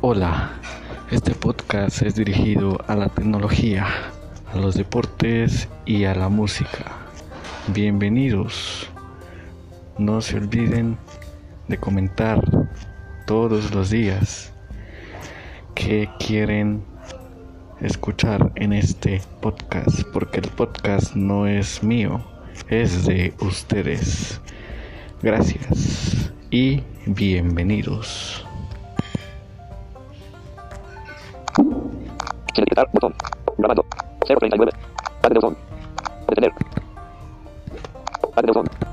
Hola, este podcast es dirigido a la tecnología, a los deportes y a la música. Bienvenidos. No se olviden de comentar todos los días qué quieren escuchar en este podcast, porque el podcast no es mío, es de ustedes. Gracias y Bienvenidos. Sin editar, botón. Grabando. 039. Botón. Detener. Botón.